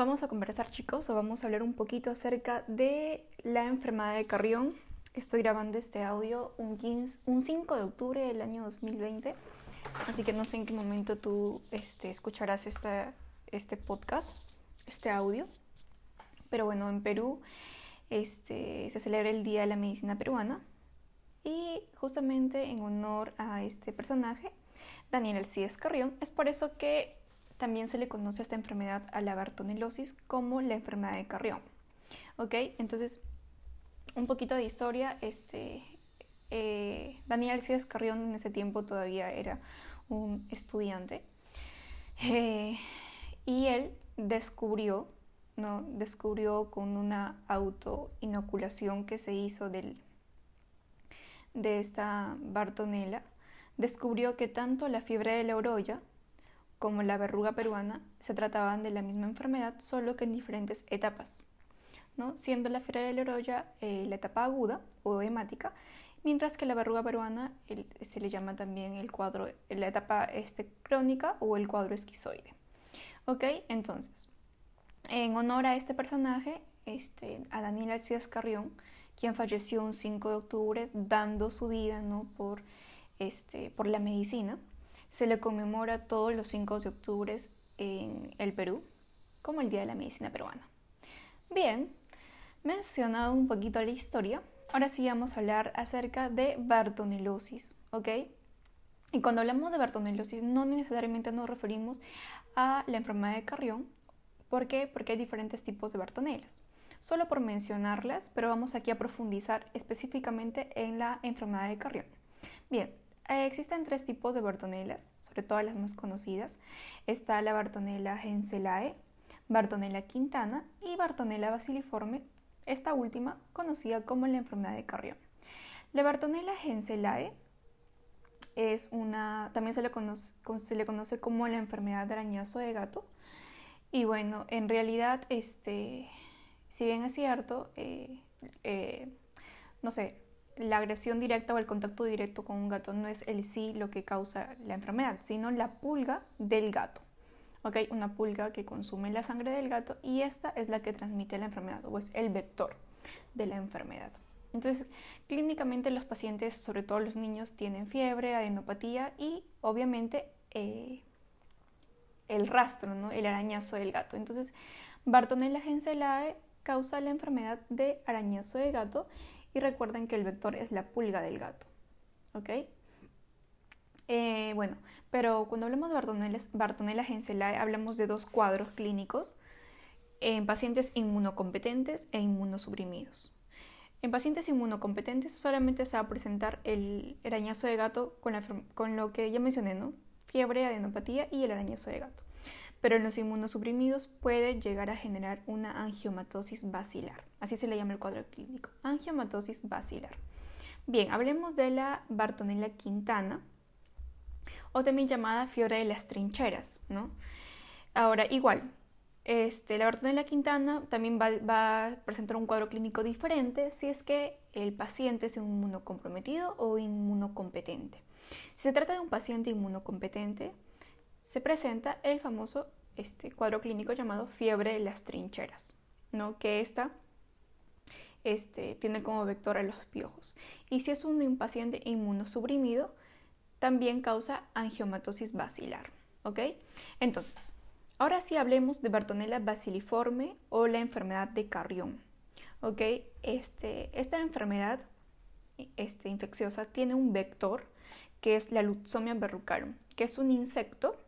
Vamos a conversar chicos o vamos a hablar un poquito acerca de la enfermedad de Carrión. Estoy grabando este audio un, 15, un 5 de octubre del año 2020, así que no sé en qué momento tú este, escucharás esta, este podcast, este audio. Pero bueno, en Perú este, se celebra el Día de la Medicina Peruana y justamente en honor a este personaje, Daniel Alcides Carrión, es por eso que también se le conoce a esta enfermedad a la bartonelosis como la enfermedad de Carrión. ¿Ok? Entonces, un poquito de historia. Este, eh, Daniel Alcides Carrión en ese tiempo todavía era un estudiante. Eh, y él descubrió, ¿no? Descubrió con una autoinoculación que se hizo del, de esta Bartonella, descubrió que tanto la fiebre de la orolla como la verruga peruana, se trataban de la misma enfermedad, solo que en diferentes etapas, ¿no? siendo la fiebre de la orolla eh, la etapa aguda o hemática, mientras que la verruga peruana se le llama también el cuadro, la etapa este, crónica o el cuadro esquizoide. ¿Ok? Entonces, en honor a este personaje, este, a Daniel Alcides Carrión, quien falleció un 5 de octubre dando su vida ¿no? por, este, por la medicina, se le conmemora todos los 5 de octubre en el Perú como el Día de la Medicina Peruana. Bien, mencionado un poquito la historia, ahora sí vamos a hablar acerca de bartonelosis, ¿ok? Y cuando hablamos de bartonelosis no necesariamente nos referimos a la enfermedad de Carrión, ¿por qué? Porque hay diferentes tipos de bartonelas. Solo por mencionarlas, pero vamos aquí a profundizar específicamente en la enfermedad de Carrión. Bien, eh, existen tres tipos de Bartonelas, sobre todo las más conocidas. Está la Bartonella genselae, Bartonella quintana y Bartonella basiliforme, esta última conocida como la enfermedad de Carrión. La Bartonella genselae es una, también se le, conoce, como la enfermedad de arañazo de gato. Y bueno, en realidad, este, si bien es cierto, eh, eh, no sé, la agresión directa o el contacto directo con un gato no es el sí lo que causa la enfermedad, sino la pulga del gato. ¿Okay? Una pulga que consume la sangre del gato y esta es la que transmite la enfermedad o es el vector de la enfermedad. Entonces, clínicamente los pacientes, sobre todo los niños, tienen fiebre, adenopatía y obviamente eh, el rastro, ¿no? el arañazo del gato. Entonces, Bartonella genselae causa la enfermedad de arañazo de gato y recuerden que el vector es la pulga del gato. ¿Ok? Eh, bueno, pero cuando hablamos de Bartonella, genselae hablamos de dos cuadros clínicos en pacientes inmunocompetentes e inmunosuprimidos. En pacientes inmunocompetentes solamente se va a presentar el arañazo de gato con, con lo que ya mencioné, ¿no? Fiebre, adenopatía y el arañazo de gato pero en los inmunosuprimidos puede llegar a generar una angiomatosis basilar. Así se le llama el cuadro clínico, angiomatosis basilar. Bien, hablemos de la Bartonella quintana o también llamada fiebre de las trincheras, ¿no? Ahora, igual, este, la Bartonella quintana también va, va, a presentar un cuadro clínico diferente si es que el paciente es inmunocomprometido o inmunocompetente. Si se trata de un paciente inmunocompetente, se presenta el famoso este, cuadro clínico llamado fiebre de las trincheras, ¿no? que esta este, tiene como vector a los piojos. Y si es un paciente inmunosuprimido, también causa angiomatosis basilar. ¿ok? Entonces, ahora sí hablemos de Bartonella basiliforme o la enfermedad de Carrión. ¿ok? Este, esta enfermedad este, infecciosa tiene un vector que es la Lutzomia verrucarum, que es un insecto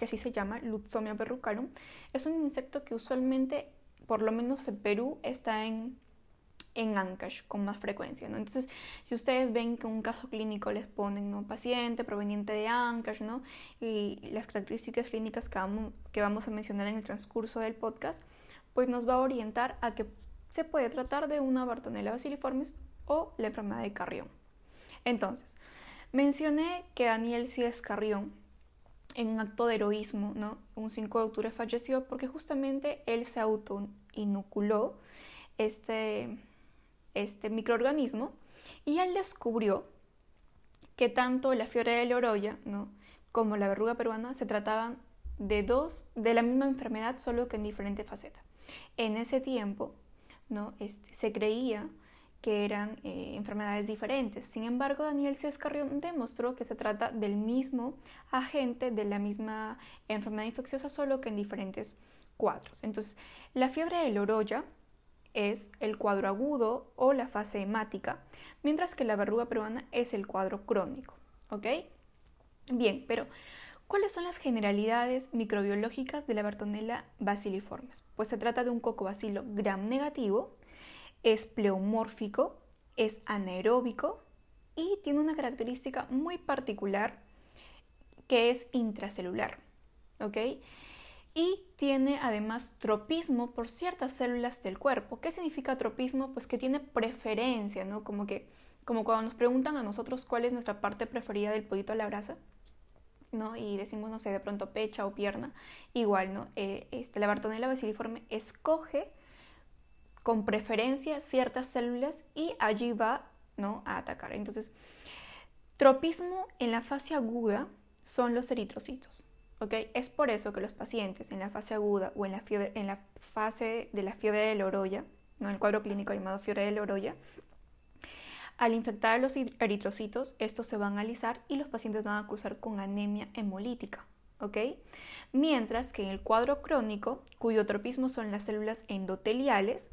que así se llama, Lutzomia verrucarum, es un insecto que usualmente, por lo menos en Perú, está en, en Ancash con más frecuencia. Entonces, si ustedes ven que un caso clínico les ponen ¿no? paciente proveniente de Ancash ¿no? y las características clínicas que vamos, a mencionar en el transcurso del podcast, pues nos va a orientar a que se puede tratar de una Bartonella basiliformis o la enfermedad de Carrión. Entonces, mencioné que Daniel Cíes Carrión en un acto de heroísmo, ¿no? Un 5 de octubre falleció porque justamente él se autoinoculó este, este microorganismo y él descubrió que tanto la fiebre de la orolla, ¿no? como la verruga peruana se trataban de dos, de la misma enfermedad, solo que en diferente faceta. En ese tiempo, ¿no? Este, se creía que eran eh, enfermedades diferentes. Sin embargo, Daniel Carrión demostró que se trata del mismo agente, de la misma enfermedad infecciosa, solo que en diferentes cuadros. Entonces, la fiebre de Loroya es el cuadro agudo o la fase hemática, mientras que la verruga peruana es el cuadro crónico. ¿Ok? Bien, pero ¿cuáles son las generalidades microbiológicas de la Bartonella basiliformes? Pues se trata de un cocobacilo gram negativo, es pleomórfico, es anaeróbico y tiene una característica muy particular que es intracelular. ¿Ok? y tiene además tropismo por ciertas células del cuerpo. ¿Qué significa tropismo? Pues que tiene preferencia, ¿no? Como que como cuando nos preguntan a nosotros cuál es nuestra parte preferida del pollito a la brasa, ¿no? Y decimos, no sé, de pronto pecha o pierna, igual, ¿no? Eh, este, la Bartonella basiliforme escoge con preferencia ciertas células y allí va, ¿no? A atacar. Entonces, tropismo en la fase aguda son los eritrocitos. Es por eso que los pacientes en la fase aguda o en la, fiebre, en la fase de la fiebre de Loroya, ¿no? el cuadro clínico llamado fiebre de Loroya, al infectar a los eritrocitos, estos se van a alisar y los pacientes van a cruzar con anemia hemolítica. Mientras que en el cuadro crónico, cuyo tropismo son las células endoteliales,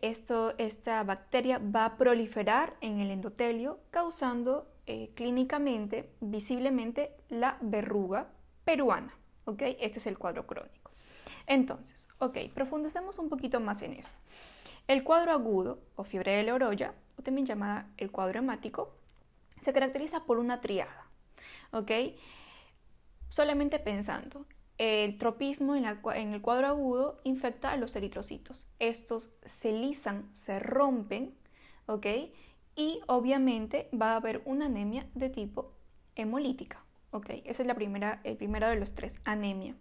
Esto, esta bacteria va a proliferar en el endotelio, causando eh, clínicamente, visiblemente, la verruga peruana. ¿ok? Este es el cuadro crónico. Entonces, ok, profundicemos un poquito más en esto. El cuadro agudo o fiebre de la orolla, o también llamada el cuadro hemático, se caracteriza por una triada. ¿ok? Solamente pensando, el tropismo en, el cuadro agudo infecta a los eritrocitos. Estos se lisan, se rompen, ¿ok? y obviamente va a haber una anemia de tipo hemolítica. ¿ok? Esa es la primera, el primero de los tres, anemia.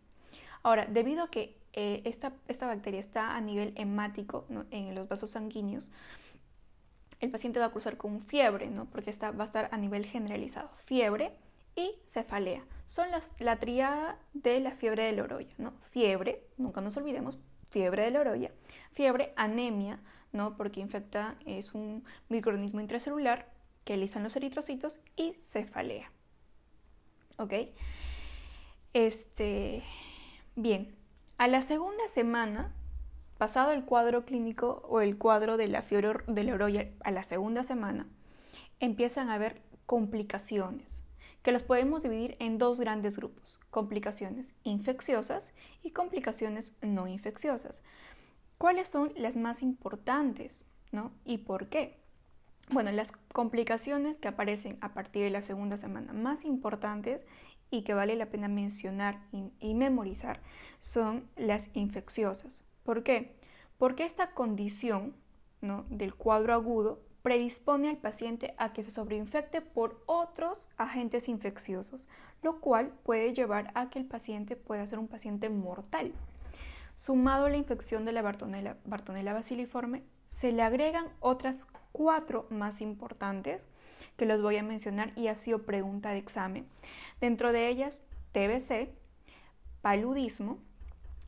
Ahora, debido a que eh, esta, esta, bacteria está a nivel hemático en los vasos sanguíneos, el paciente va a cruzar con fiebre, ¿no? porque esta va a estar a nivel generalizado. Fiebre y cefalea. Son la triada de la fiebre de Loroya. ¿no? Fiebre, nunca nos olvidemos, fiebre de Loroya. Fiebre, anemia, ¿no? Porque infecta, es un microorganismo intracelular que lisan los eritrocitos y cefalea. ¿Ok? Este, bien, a la segunda semana, pasado el cuadro clínico o el cuadro de la fiebre de la orolla, a la segunda semana, empiezan a haber complicaciones, que los podemos dividir en dos grandes grupos, complicaciones infecciosas y complicaciones no infecciosas. ¿Cuáles son las más importantes? ¿no? ¿Y por qué? Bueno, las complicaciones que aparecen a partir de la segunda semana más importantes y que vale la pena mencionar y, memorizar son las infecciosas. ¿Por qué? Porque esta condición ¿no? del cuadro agudo predispone al paciente a que se sobreinfecte por otros agentes infecciosos, lo cual puede llevar a que el paciente pueda ser un paciente mortal. Sumado a la infección de la Bartonella, Bartonella basiliforme, se le agregan otras cuatro más importantes que los voy a mencionar y ha sido pregunta de examen. Dentro de ellas, TBC, paludismo,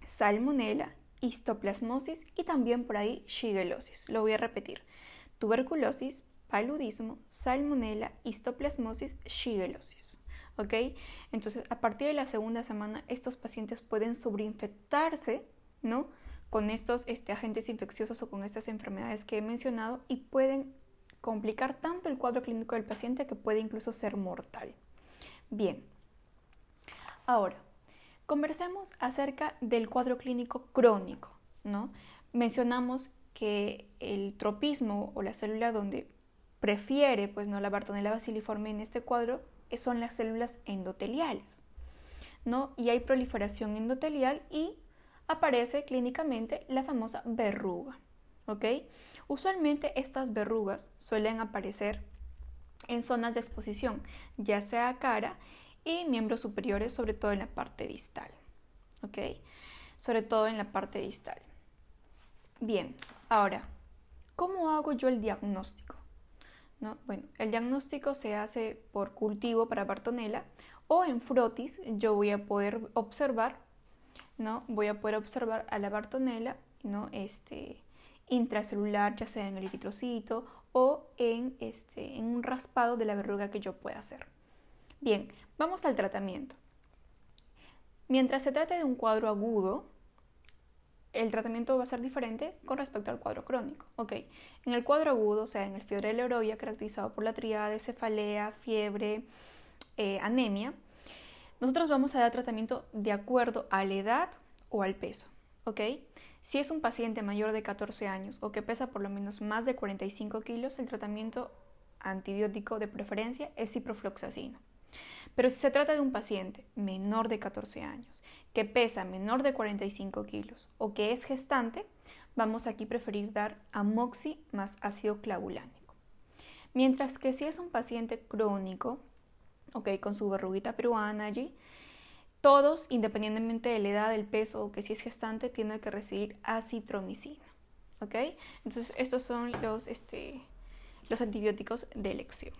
salmonella, histoplasmosis y también por ahí shigellosis. Lo voy a repetir. Tuberculosis, paludismo, salmonella, histoplasmosis, shigellosis. ¿Ok? Entonces, a partir de la segunda semana, estos pacientes pueden sobreinfectarse ¿no? Con estos este, agentes infecciosos o con estas enfermedades que he mencionado y pueden complicar tanto el cuadro clínico del paciente que puede incluso ser mortal. Bien, ahora, conversemos acerca del cuadro clínico crónico, ¿no? Mencionamos que el tropismo o la célula donde prefiere, pues no la Bartonella basiliforme en este cuadro son las células endoteliales, ¿no? Y hay proliferación endotelial y aparece clínicamente la famosa verruga. ¿ok? Usualmente estas verrugas suelen aparecer en zonas de exposición, ya sea cara y miembros superiores, sobre todo en la parte distal. ¿ok? Sobre todo en la parte distal. Bien, ahora, ¿cómo hago yo el diagnóstico? ¿No? Bueno, el diagnóstico se hace por cultivo para Bartonella o en frotis yo voy a poder observar, ¿no? Voy a poder observar a la bartonella, ¿no? Este, intracelular, ya sea en el eritrocito o en, este, en un raspado de la verruga que yo pueda hacer. Bien, vamos al tratamiento. Mientras se trate de un cuadro agudo, el tratamiento va a ser diferente con respecto al cuadro crónico. Ok, en el cuadro agudo, o sea, en el fiebre de Leroy, caracterizado por la triada de cefalea, fiebre, eh, anemia, nosotros vamos a dar tratamiento de acuerdo a la edad o al peso. Ok, si es un paciente mayor de 14 años o que pesa por lo menos más de 45 kilos, el tratamiento antibiótico de preferencia es ciprofloxacino. Pero si se trata de un paciente menor de 14 años, que pesa menor de 45 kilos o que es gestante, vamos aquí preferir dar amoxi más ácido clavulánico. Mientras que si es un paciente crónico, okay, con su verruguita peruana allí, todos, independientemente de la edad, del peso o que si es gestante, tienen que recibir acitromicina. ¿ok? Entonces, estos son los, este, los antibióticos de elección.